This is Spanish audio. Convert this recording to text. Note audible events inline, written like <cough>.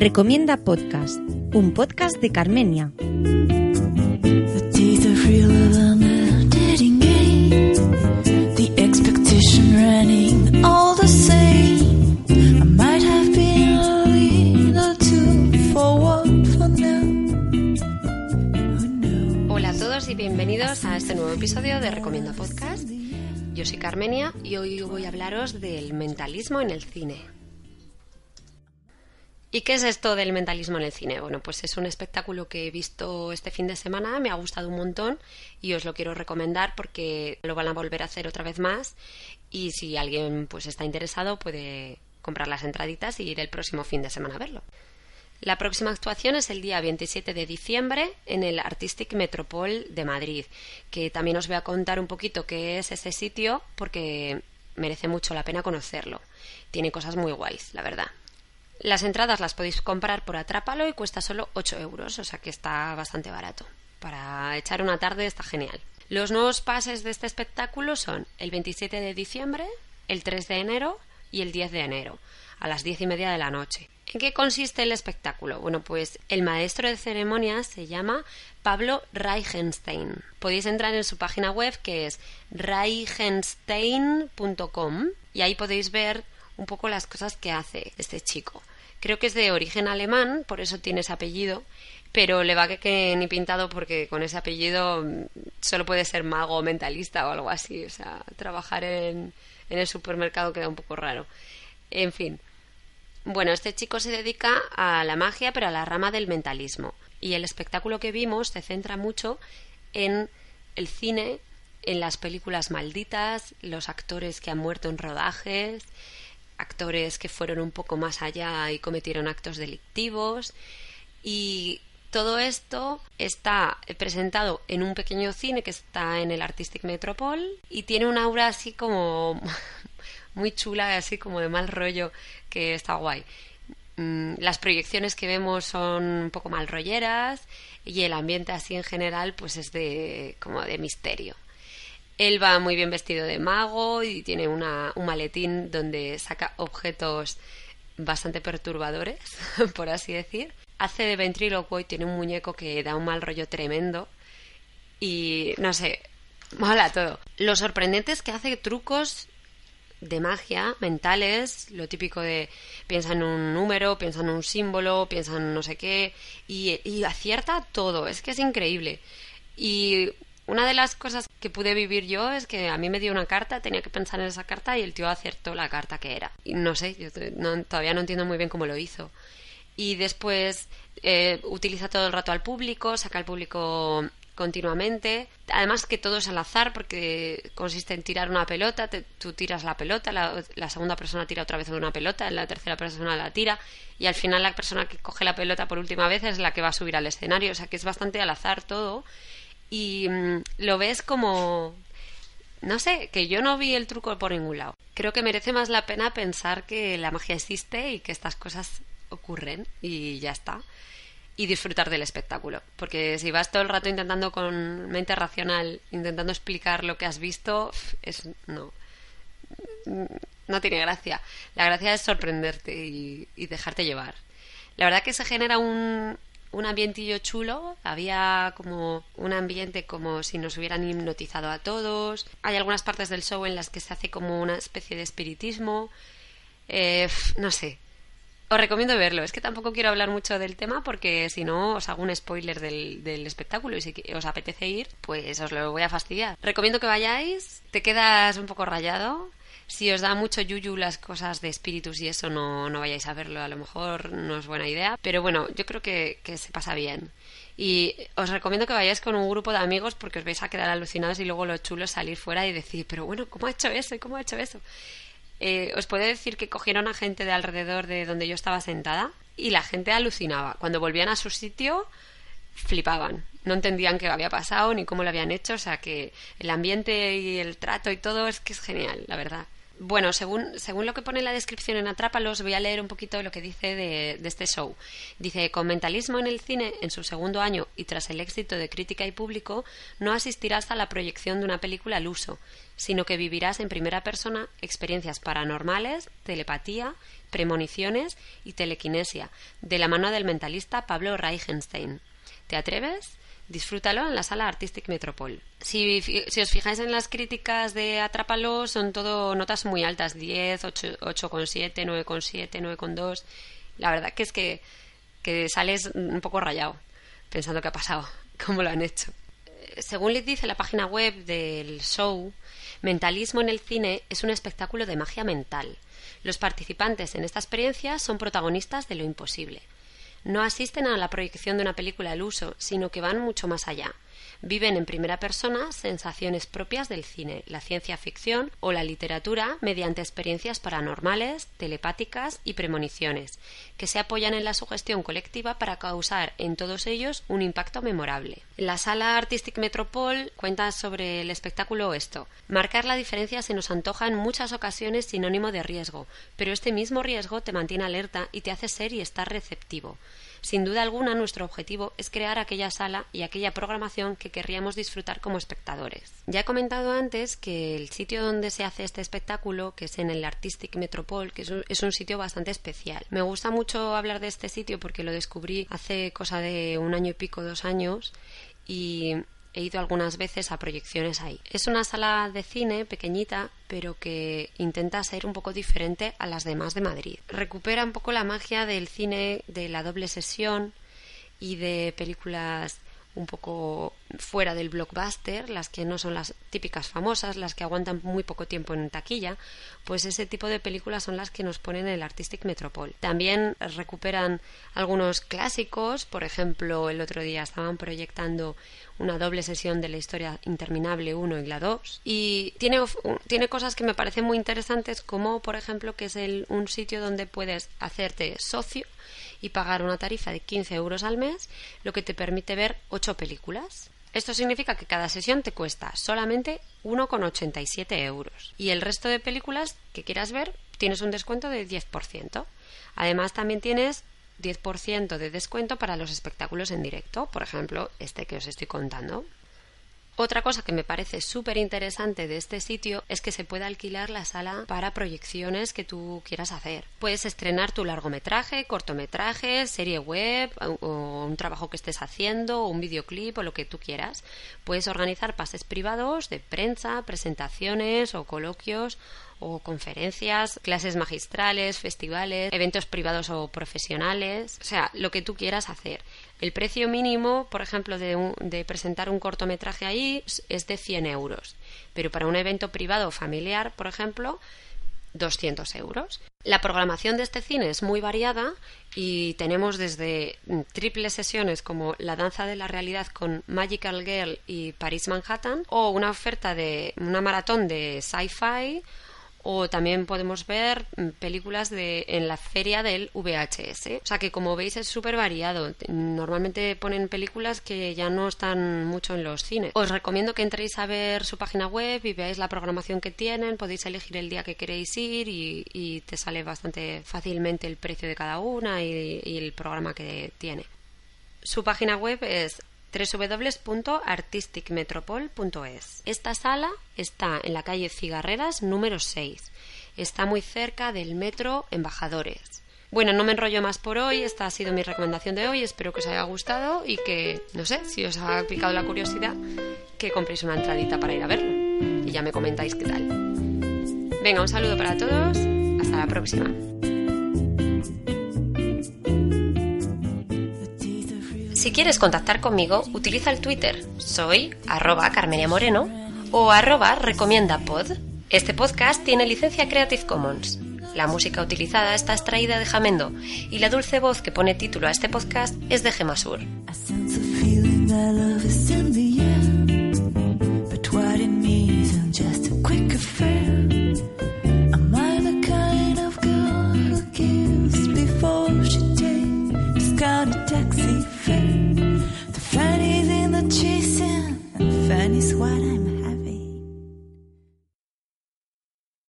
Recomienda Podcast, un podcast de Carmenia. Hola a todos y bienvenidos a este nuevo episodio de Recomienda Podcast. Yo soy Carmenia y hoy voy a hablaros del mentalismo en el cine. ¿Y qué es esto del mentalismo en el cine? Bueno, pues es un espectáculo que he visto este fin de semana, me ha gustado un montón y os lo quiero recomendar porque lo van a volver a hacer otra vez más y si alguien pues está interesado puede comprar las entraditas y ir el próximo fin de semana a verlo. La próxima actuación es el día 27 de diciembre en el Artistic Metropol de Madrid, que también os voy a contar un poquito qué es ese sitio porque merece mucho la pena conocerlo. Tiene cosas muy guays, la verdad. Las entradas las podéis comprar por Atrápalo y cuesta solo 8 euros, o sea que está bastante barato. Para echar una tarde está genial. Los nuevos pases de este espectáculo son el 27 de diciembre, el 3 de enero y el 10 de enero, a las 10 y media de la noche. ¿En qué consiste el espectáculo? Bueno, pues el maestro de ceremonias se llama Pablo Reichenstein. Podéis entrar en su página web que es reichenstein.com y ahí podéis ver un poco las cosas que hace este chico. Creo que es de origen alemán, por eso tiene ese apellido, pero le va que, que ni pintado porque con ese apellido mm, solo puede ser mago o mentalista o algo así. O sea, trabajar en, en el supermercado queda un poco raro. En fin. Bueno, este chico se dedica a la magia, pero a la rama del mentalismo. Y el espectáculo que vimos se centra mucho en el cine, en las películas malditas, los actores que han muerto en rodajes, actores que fueron un poco más allá y cometieron actos delictivos y todo esto está presentado en un pequeño cine que está en el Artistic Metropol y tiene una aura así como <laughs> muy chula, así como de mal rollo, que está guay. Mm, las proyecciones que vemos son un poco mal rolleras y el ambiente así en general pues es de como de misterio. Él va muy bien vestido de mago y tiene una, un maletín donde saca objetos bastante perturbadores, <laughs> por así decir. Hace de ventrílocuo y tiene un muñeco que da un mal rollo tremendo. Y no sé, mola todo. Lo sorprendente es que hace trucos de magia mentales, lo típico de piensa en un número, piensa en un símbolo, piensa en no sé qué, y, y acierta todo, es que es increíble. Y una de las cosas que pude vivir yo es que a mí me dio una carta, tenía que pensar en esa carta y el tío acertó la carta que era. Y no sé, yo todavía no entiendo muy bien cómo lo hizo. Y después eh, utiliza todo el rato al público, saca al público continuamente. Además que todo es al azar porque consiste en tirar una pelota, tú tiras la pelota, la, la, segunda persona tira otra vez una pelota, la tercera persona la tira y al final la persona que coge la pelota por última vez es la que va a subir al escenario. O sea que es bastante al azar todo y mm, lo ves como no sé, que yo no vi el truco por ningún lado. Creo que merece más la pena pensar que la magia existe y que estas cosas ocurren y ya está. Y disfrutar del espectáculo. Porque si vas todo el rato intentando con mente racional, intentando explicar lo que has visto, es no. No tiene gracia. La gracia es sorprenderte y, y dejarte llevar. La verdad que se genera un, un ambientillo chulo, había como un ambiente como si nos hubieran hipnotizado a todos. Hay algunas partes del show en las que se hace como una especie de espiritismo. Eh, no sé. Os recomiendo verlo. Es que tampoco quiero hablar mucho del tema porque si no os hago un spoiler del, del espectáculo y si os apetece ir, pues os lo voy a fastidiar. Recomiendo que vayáis. Te quedas un poco rayado si os da mucho yuyu las cosas de espíritus y eso, no, no vayáis a verlo. A lo mejor no es buena idea. Pero bueno, yo creo que, que se pasa bien. Y os recomiendo que vayáis con un grupo de amigos porque os vais a quedar alucinados y luego lo chulo es salir fuera y decir, pero bueno, ¿cómo ha hecho eso? ¿Y cómo ha hecho eso? Eh, os puedo decir que cogieron a gente de alrededor de donde yo estaba sentada y la gente alucinaba. Cuando volvían a su sitio, flipaban. No entendían qué había pasado ni cómo lo habían hecho. O sea que el ambiente y el trato y todo es que es genial, la verdad Bueno, según, según lo que pone la descripción en Atrápalos, voy a leer un poquito lo que dice de, de, este show. Dice, con mentalismo en el cine, en su segundo año y tras el éxito de crítica y público, no asistirás a la proyección de una película al uso, sino que vivirás en primera persona experiencias paranormales, telepatía, premoniciones y telequinesia, de la mano del mentalista Pablo Reichenstein. ¿Te atreves? disfrútalo en la sala Artistic Metropol. Si, os fijáis en las críticas de Atrápalo, son todo notas muy altas, 10, 8,7, 9,7, 9,2. La verdad que es que, que sales un poco rayado, pensando qué ha pasado, <laughs> cómo lo han hecho. Según les dice la página web del show, Mentalismo en el cine es un espectáculo de magia mental. Los participantes en esta experiencia son protagonistas de lo imposible no asisten a la proyección de una película al uso, sino que van mucho más allá. Viven en primera persona sensaciones propias del cine, la ciencia ficción o la literatura mediante experiencias paranormales, telepáticas y premoniciones, que se apoyan en la sugestión colectiva para causar en todos ellos un impacto memorable. La sala Artistic Metropol cuenta sobre el espectáculo esto. Marcar la diferencia se nos antoja en muchas ocasiones sinónimo de riesgo, pero este mismo riesgo te mantiene alerta y te hace ser y estar receptivo. Sin duda alguna, nuestro objetivo es crear aquella sala y aquella programación que querríamos disfrutar como espectadores. Ya he comentado antes que el sitio donde se hace este espectáculo, que es en el Artistic Metropol, que es un, sitio bastante especial. Me gusta mucho hablar de este sitio porque lo descubrí hace cosa de un año y pico, dos años, y he ido algunas veces a proyecciones ahí. Es una sala de cine pequeñita, pero que intenta ser un poco diferente a las demás de Madrid. Recupera un poco la magia del cine de la doble sesión y de películas un poco fuera del blockbuster, las que no son las típicas famosas, las que aguantan muy poco tiempo en taquilla, pues ese tipo de películas son las que nos ponen el Artistic Metropol. También recuperan algunos clásicos, por ejemplo, el otro día estaban proyectando una doble sesión de la historia interminable 1 y la 2 y tiene, tiene cosas que me parecen muy interesantes como por ejemplo que es el, un sitio donde puedes hacerte socio y pagar una tarifa de 15 euros al mes, lo que te permite ver 8 películas. Esto significa que cada sesión te cuesta solamente 1,87 euros y el resto de películas que quieras ver tienes un descuento del 10%. Además también tienes 10% de descuento para los espectáculos en directo, por ejemplo, este que os estoy contando. Otra cosa que me parece súper interesante de este sitio es que se puede alquilar la sala para proyecciones que tú quieras hacer. Puedes estrenar tu largometraje, cortometraje, serie web o un trabajo que estés haciendo o un videoclip o lo que tú quieras. Puedes organizar pases privados de prensa, presentaciones o coloquios o conferencias, clases magistrales, festivales, eventos privados o profesionales, o sea, lo que tú quieras hacer. El precio mínimo, por ejemplo, de, presentar un cortometraje ahí es de 100 euros, pero para un evento privado o familiar, por ejemplo, 200 euros. La programación de este cine es muy variada y tenemos desde triples sesiones como La danza de la realidad con Magical Girl y Paris Manhattan o una oferta de una maratón de sci-fi o también podemos ver mm, películas de, en la feria del VHS. O sea que como veis es súper variado. Normalmente ponen películas que ya no están mucho en los cines. Os recomiendo que entréis a ver su página web y veáis la programación que tienen. Podéis elegir el día que queréis ir y, te sale bastante fácilmente el precio de cada una y el programa que tiene. Su página web es www.artisticmetropol.es. Esta sala está en la calle Cigarreras número 6. Está muy cerca del metro Embajadores. Bueno, no me enrollo más por hoy, esta ha sido mi recomendación de hoy, espero que os haya gustado y que, no sé, si os ha picado la curiosidad, que compréis una entradita para ir a verlo y ya me comentáis qué tal. Venga, un saludo para todos, hasta la próxima. Si quieres contactar conmigo, utiliza el Twitter. Soy arroba Carmenia Moreno o arroba recomiendapod. Este podcast tiene licencia Creative Commons. La música utilizada está extraída de Jamendo y la dulce voz que pone título a este podcast es de Gemasur.